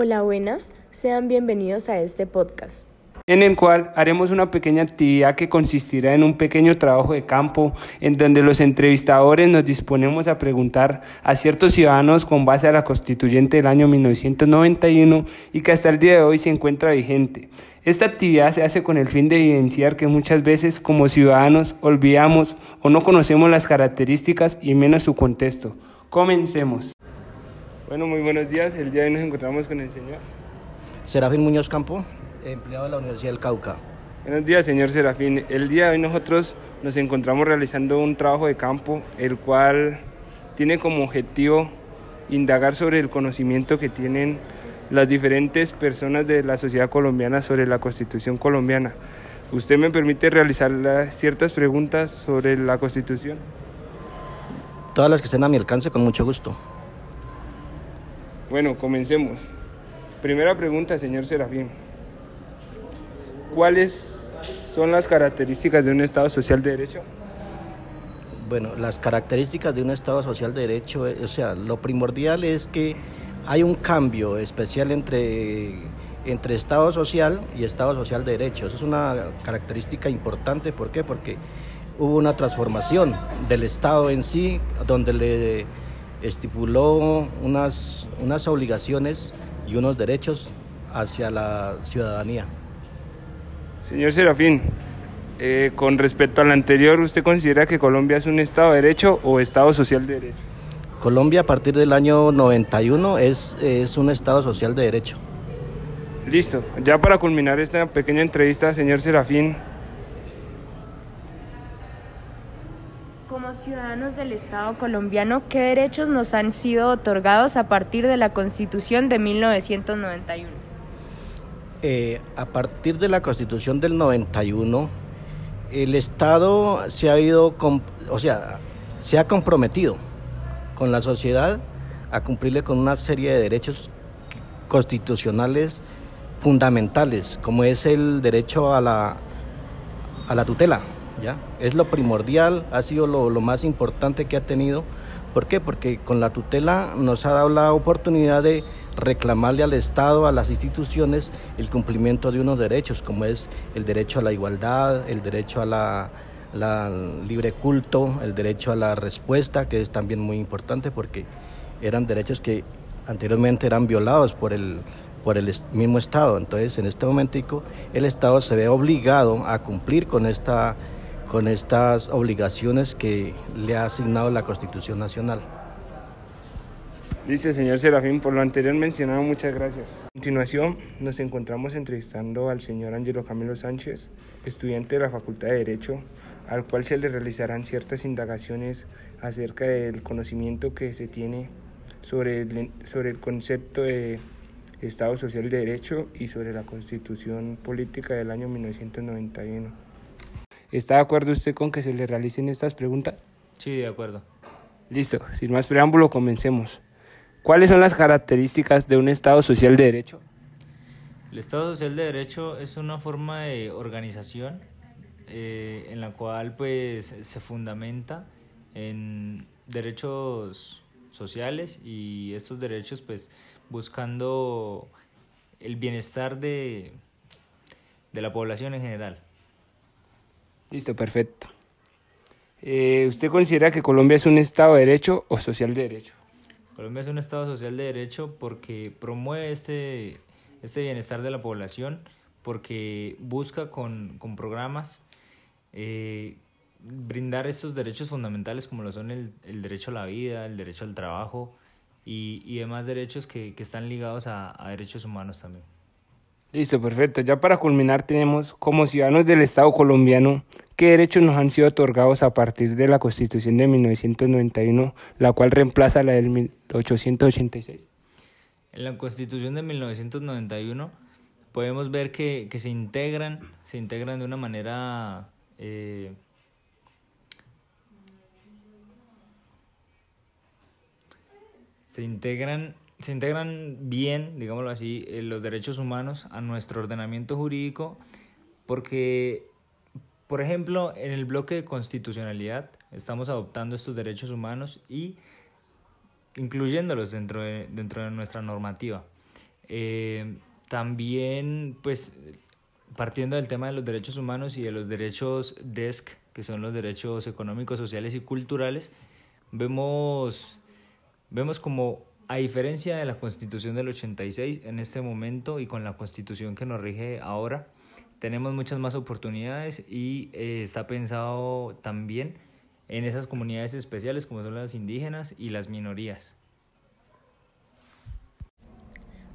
Hola, buenas. Sean bienvenidos a este podcast. En el cual haremos una pequeña actividad que consistirá en un pequeño trabajo de campo en donde los entrevistadores nos disponemos a preguntar a ciertos ciudadanos con base a la constituyente del año 1991 y que hasta el día de hoy se encuentra vigente. Esta actividad se hace con el fin de evidenciar que muchas veces como ciudadanos olvidamos o no conocemos las características y menos su contexto. Comencemos. Bueno, muy buenos días. El día de hoy nos encontramos con el señor Serafín Muñoz Campo, empleado de la Universidad del Cauca. Buenos días, señor Serafín. El día de hoy nosotros nos encontramos realizando un trabajo de campo, el cual tiene como objetivo indagar sobre el conocimiento que tienen las diferentes personas de la sociedad colombiana sobre la Constitución colombiana. ¿Usted me permite realizar ciertas preguntas sobre la Constitución? Todas las que estén a mi alcance, con mucho gusto. Bueno, comencemos. Primera pregunta, señor Serafín. ¿Cuáles son las características de un Estado social de derecho? Bueno, las características de un Estado social de derecho, eh, o sea, lo primordial es que hay un cambio especial entre, entre Estado social y Estado social de derecho. Eso es una característica importante. ¿Por qué? Porque hubo una transformación del Estado en sí, donde le estipuló unas, unas obligaciones y unos derechos hacia la ciudadanía. Señor Serafín, eh, con respecto al anterior, ¿usted considera que Colombia es un Estado de Derecho o Estado social de Derecho? Colombia a partir del año 91 es, es un Estado social de Derecho. Listo. Ya para culminar esta pequeña entrevista, señor Serafín, Como ciudadanos del Estado colombiano, ¿qué derechos nos han sido otorgados a partir de la Constitución de 1991? Eh, a partir de la Constitución del 91, el Estado se ha ido, o sea, se ha comprometido con la sociedad a cumplirle con una serie de derechos constitucionales fundamentales, como es el derecho a la, a la tutela. ¿Ya? Es lo primordial, ha sido lo, más importante que ha tenido. ¿Por qué? Porque con la tutela nos ha dado la oportunidad de reclamarle al Estado, a las instituciones, el cumplimiento de unos derechos, como es el derecho a la igualdad, el derecho a la, la libre culto, el derecho a la respuesta, que es también muy importante porque eran derechos que anteriormente eran violados por el, por el mismo Estado. Entonces, en este momentico, el Estado se ve obligado a cumplir con, esta, con estas obligaciones que le ha asignado la Constitución Nacional. Listo, señor Serafín, por lo anterior mencionado, muchas gracias. A continuación, nos encontramos entrevistando al señor Ángelo Camilo Sánchez, estudiante de la Facultad de Derecho, al cual se le realizarán ciertas indagaciones acerca del conocimiento que se tiene sobre el, sobre el concepto de Estado Social de Derecho y sobre la Constitución Política del año 1991. ¿Está de acuerdo usted con que se le realicen estas preguntas? Sí, de acuerdo. Listo, sin más preámbulo, comencemos. ¿Cuáles son las características de un Estado social de derecho? El Estado Social de Derecho es una forma de organización eh, en la cual pues se fundamenta en derechos sociales y estos derechos pues buscando el bienestar de, de la población en general. Listo, perfecto. Eh, ¿Usted considera que Colombia es un Estado de derecho o social de derecho? Colombia es un Estado social de derecho porque promueve este, este bienestar de la población, porque busca con, con programas eh, brindar estos derechos fundamentales como lo son el, el derecho a la vida, el derecho al trabajo y, y demás derechos que, que están ligados a, a derechos humanos también. Listo, perfecto. Ya para culminar tenemos, como ciudadanos del Estado colombiano, ¿qué derechos nos han sido otorgados a partir de la Constitución de 1991, la cual reemplaza la del 1886? En la Constitución de 1991 podemos ver que, que se integran, se integran de una manera eh, se integran, se integran bien, digámoslo así, eh, los derechos humanos a nuestro ordenamiento jurídico, porque, por ejemplo, en el bloque de constitucionalidad estamos adoptando estos derechos humanos y incluyéndolos dentro de, dentro de nuestra normativa. Eh, también, pues, partiendo del tema de los derechos humanos y de los derechos DESC, que son los derechos económicos, sociales y culturales, vemos, vemos como, a diferencia de la Constitución del 86, en este momento y con la Constitución que nos rige ahora, tenemos muchas más oportunidades y eh, está pensado también en esas comunidades especiales como son las indígenas y las minorías.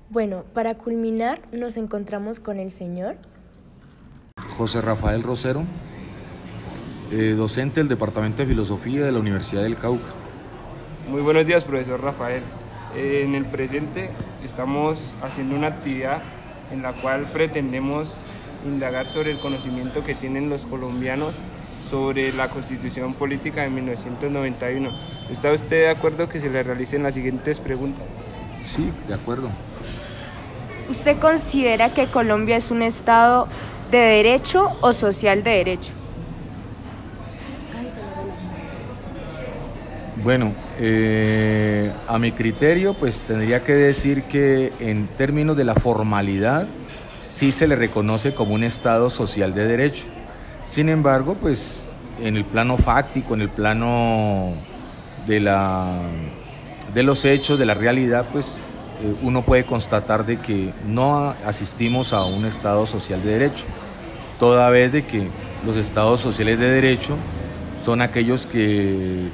Bueno, para culminar nos encontramos con el señor José Rafael Rosero, eh, docente del Departamento de Filosofía de la Universidad del Cauca. Muy buenos días, profesor Rafael. Eh, en el presente estamos haciendo una actividad en la cual pretendemos indagar sobre el conocimiento que tienen los colombianos sobre la constitución política de 1991. ¿Está usted de acuerdo que se le realicen las siguientes preguntas? Sí, de acuerdo. ¿Usted considera que Colombia es un Estado de derecho o social de derecho? Bueno, eh, a mi criterio, pues tendría que decir que en términos de la formalidad, sí se le reconoce como un Estado social de derecho. Sin embargo, pues en el plano fáctico, en el plano de, la, de los hechos, de la realidad, pues eh, uno puede constatar de que no asistimos a un Estado social de derecho, toda vez de que los Estados sociales de derecho son aquellos que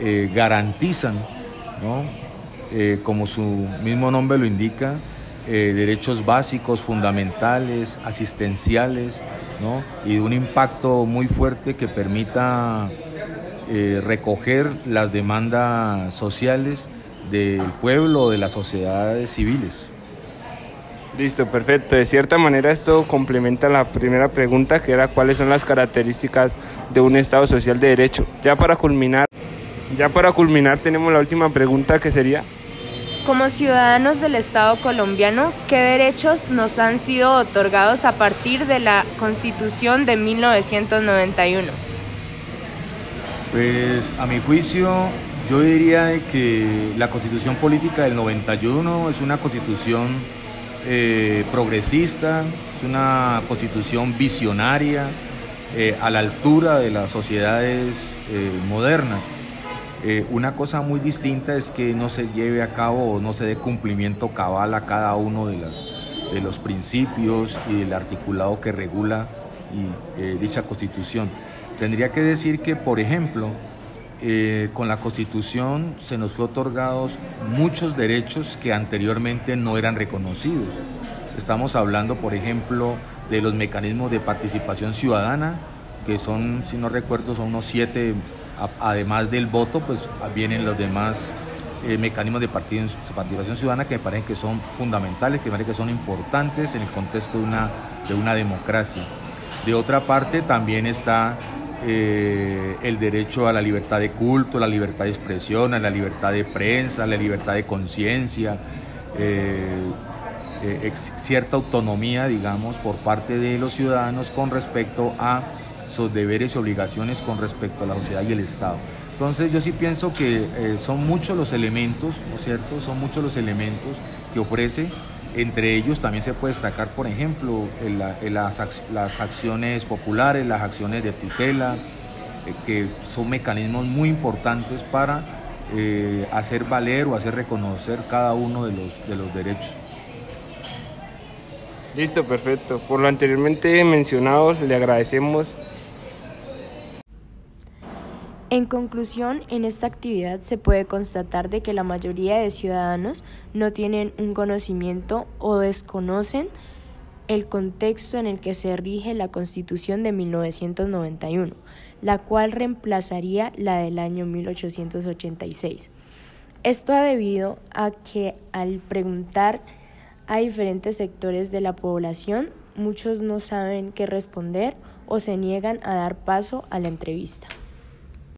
eh, garantizan, eh, como su mismo nombre lo indica, eh, derechos básicos, fundamentales, asistenciales, y de un impacto muy fuerte que permita recoger las demandas sociales del pueblo, de las sociedades civiles. Listo, perfecto. De cierta manera esto complementa la primera pregunta que era cuáles son las características de un Estado social de derecho. Ya para culminar, ya para culminar tenemos la última pregunta que sería como ciudadanos del Estado colombiano, ¿qué derechos nos han sido otorgados a partir de la Constitución de 1991? Pues a mi juicio, yo diría que la Constitución Política del 91 es una constitución eh, progresista, es una constitución visionaria, eh, a la altura de las sociedades eh, modernas. Eh, una cosa muy distinta es que no se lleve a cabo o no se dé cumplimiento cabal a cada uno de, de los principios y el articulado que regula eh, dicha constitución. Tendría que decir que, por ejemplo, eh, con la constitución se nos fue otorgados muchos derechos que anteriormente no eran reconocidos. Estamos hablando, por ejemplo, de los mecanismos de participación ciudadana, que son, si no recuerdo, son unos siete además del voto, pues vienen los demás eh, mecanismos de participación ciudadana que me parecen que son fundamentales, que me parecen que son importantes en el contexto de una, de una democracia. De otra parte, también está eh, el derecho a la libertad de culto, la libertad de expresión, a la libertad de prensa, la libertad de conciencia, eh, cierta autonomía, digamos, por parte de los ciudadanos con respecto a sus deberes y obligaciones con respecto a la sociedad y el Estado. Entonces yo sí pienso que eh, son muchos los elementos, ¿no es cierto? Son muchos los elementos que ofrece. Entre ellos también se puede destacar, por ejemplo, las, acciones populares, las acciones de tutela, eh, que son mecanismos muy importantes para eh, hacer valer o hacer reconocer cada uno de los, de los derechos. Listo, perfecto. Por lo anteriormente mencionado, le agradecemos en conclusión, en esta actividad se puede constatar de que la mayoría de ciudadanos no tienen un conocimiento o desconocen el contexto en el que se rige la Constitución de 1991, la cual reemplazaría la del año 1886. Esto ha debido a que al preguntar a diferentes sectores de la población, muchos no saben qué responder o se niegan a dar paso a la entrevista.